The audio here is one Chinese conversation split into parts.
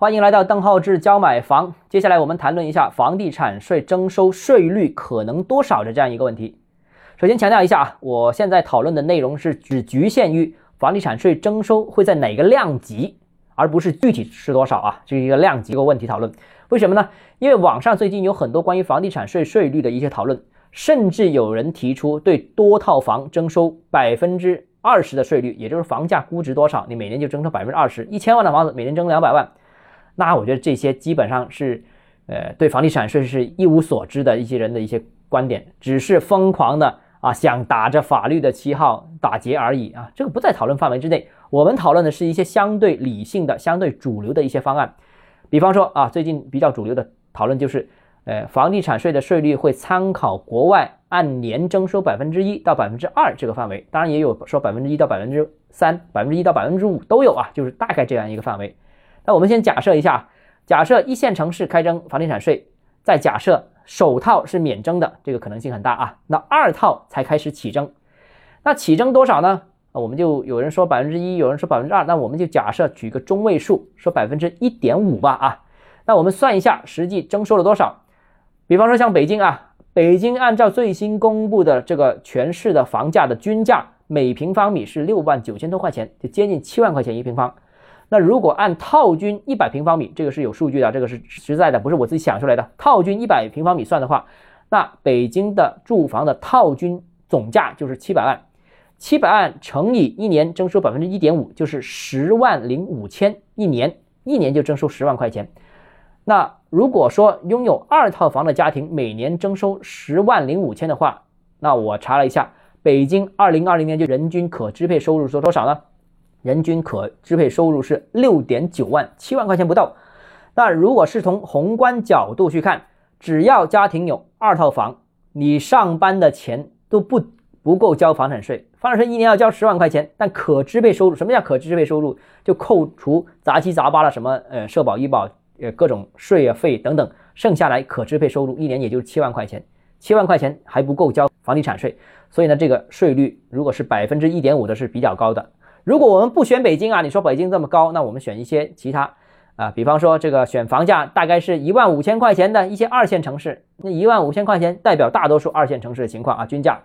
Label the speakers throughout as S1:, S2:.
S1: 欢迎来到邓浩志教买房。接下来我们谈论一下房地产税征收税率可能多少的这样一个问题。首先强调一下啊，我现在讨论的内容是只局限于房地产税征收会在哪个量级，而不是具体是多少啊，这是一个量级的问题讨论。为什么呢？因为网上最近有很多关于房地产税税率的一些讨论，甚至有人提出对多套房征收百分之二十的税率，也就是房价估值多少，你每年就征收百分之二十。一千万的房子每年征两百万。那我觉得这些基本上是，呃，对房地产税是一无所知的一些人的一些观点，只是疯狂的啊，想打着法律的旗号打劫而已啊，这个不在讨论范围之内。我们讨论的是一些相对理性的、相对主流的一些方案，比方说啊，最近比较主流的讨论就是，呃，房地产税的税率会参考国外按年征收百分之一到百分之二这个范围，当然也有说百分之一到百分之三、百分之一到百分之五都有啊，就是大概这样一个范围。那我们先假设一下，假设一线城市开征房地产税，再假设首套是免征的，这个可能性很大啊。那二套才开始起征，那起征多少呢？啊我们就有人说百分之一，有人说百分之二，那我们就假设举个中位数，说百分之一点五吧啊。那我们算一下实际征收了多少？比方说像北京啊，北京按照最新公布的这个全市的房价的均价，每平方米是六万九千多块钱，就接近七万块钱一平方。那如果按套均一百平方米，这个是有数据的，这个是实在的，不是我自己想出来的。套均一百平方米算的话，那北京的住房的套均总价就是七百万，七百万乘以一年征收百分之一点五，就是十万零五千一年，一年就征收十万块钱。那如果说拥有二套房的家庭每年征收十万零五千的话，那我查了一下，北京二零二零年就人均可支配收入是多少呢？人均可支配收入是六点九万，七万块钱不到。那如果是从宏观角度去看，只要家庭有二套房，你上班的钱都不不够交房产税。房产税一年要交十万块钱，但可支配收入，什么叫可支配收入？就扣除杂七杂八的什么呃社保、医保、呃各种税啊费等等，剩下来可支配收入一年也就是七万块钱，七万块钱还不够交房地产税。所以呢，这个税率如果是百分之一点五的是比较高的。如果我们不选北京啊，你说北京这么高，那我们选一些其他啊，比方说这个选房价大概是一万五千块钱的一些二线城市，那一万五千块钱代表大多数二线城市的情况啊，均价。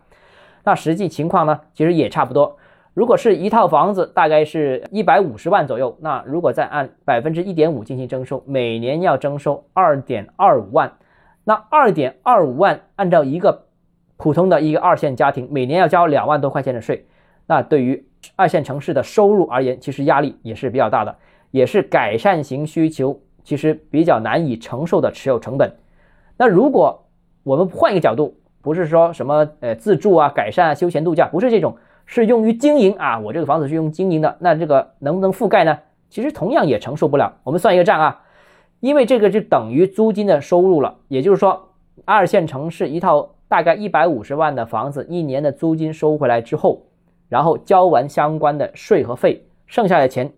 S1: 那实际情况呢，其实也差不多。如果是一套房子大概是一百五十万左右，那如果再按百分之一点五进行征收，每年要征收二点二五万。那二点二五万按照一个普通的一个二线家庭每年要交两万多块钱的税，那对于二线城市的收入而言，其实压力也是比较大的，也是改善型需求其实比较难以承受的持有成本。那如果我们换一个角度，不是说什么呃自住啊、改善啊、休闲度假，不是这种，是用于经营啊。我这个房子是用经营的，那这个能不能覆盖呢？其实同样也承受不了。我们算一个账啊，因为这个就等于租金的收入了，也就是说，二线城市一套大概一百五十万的房子，一年的租金收回来之后。然后交完相关的税和费，剩下的钱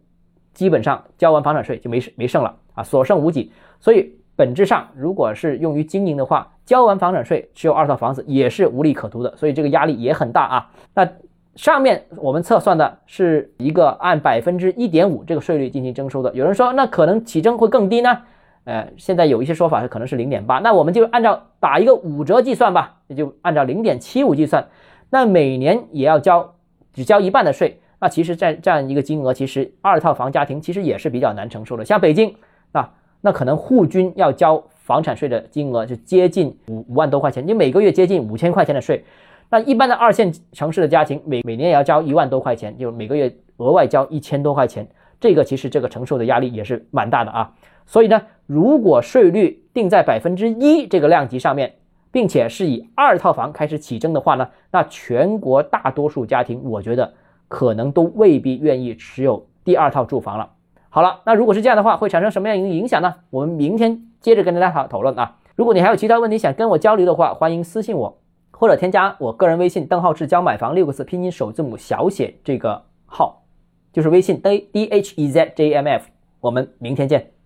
S1: 基本上交完房产税就没没剩了啊，所剩无几。所以本质上，如果是用于经营的话，交完房产税持有二套房子也是无利可图的，所以这个压力也很大啊。那上面我们测算的是一个按百分之一点五这个税率进行征收的，有人说那可能起征会更低呢？呃，现在有一些说法是可能是零点八，那我们就按照打一个五折计算吧，也就按照零点七五计算，那每年也要交。只交一半的税，那其实，在这样一个金额，其实二套房家庭其实也是比较难承受的。像北京啊，那可能户均要交房产税的金额就接近五五万多块钱，你每个月接近五千块钱的税。那一般的二线城市的家庭，每每年也要交一万多块钱，就每个月额外交一千多块钱。这个其实这个承受的压力也是蛮大的啊。所以呢，如果税率定在百分之一这个量级上面。并且是以二套房开始起征的话呢，那全国大多数家庭，我觉得可能都未必愿意持有第二套住房了。好了，那如果是这样的话，会产生什么样一个影响呢？我们明天接着跟大家讨讨论啊。如果你还有其他问题想跟我交流的话，欢迎私信我，或者添加我个人微信邓浩志教买房六个字拼音首字母小写这个号，就是微信 d d h e z j m f。我们明天见。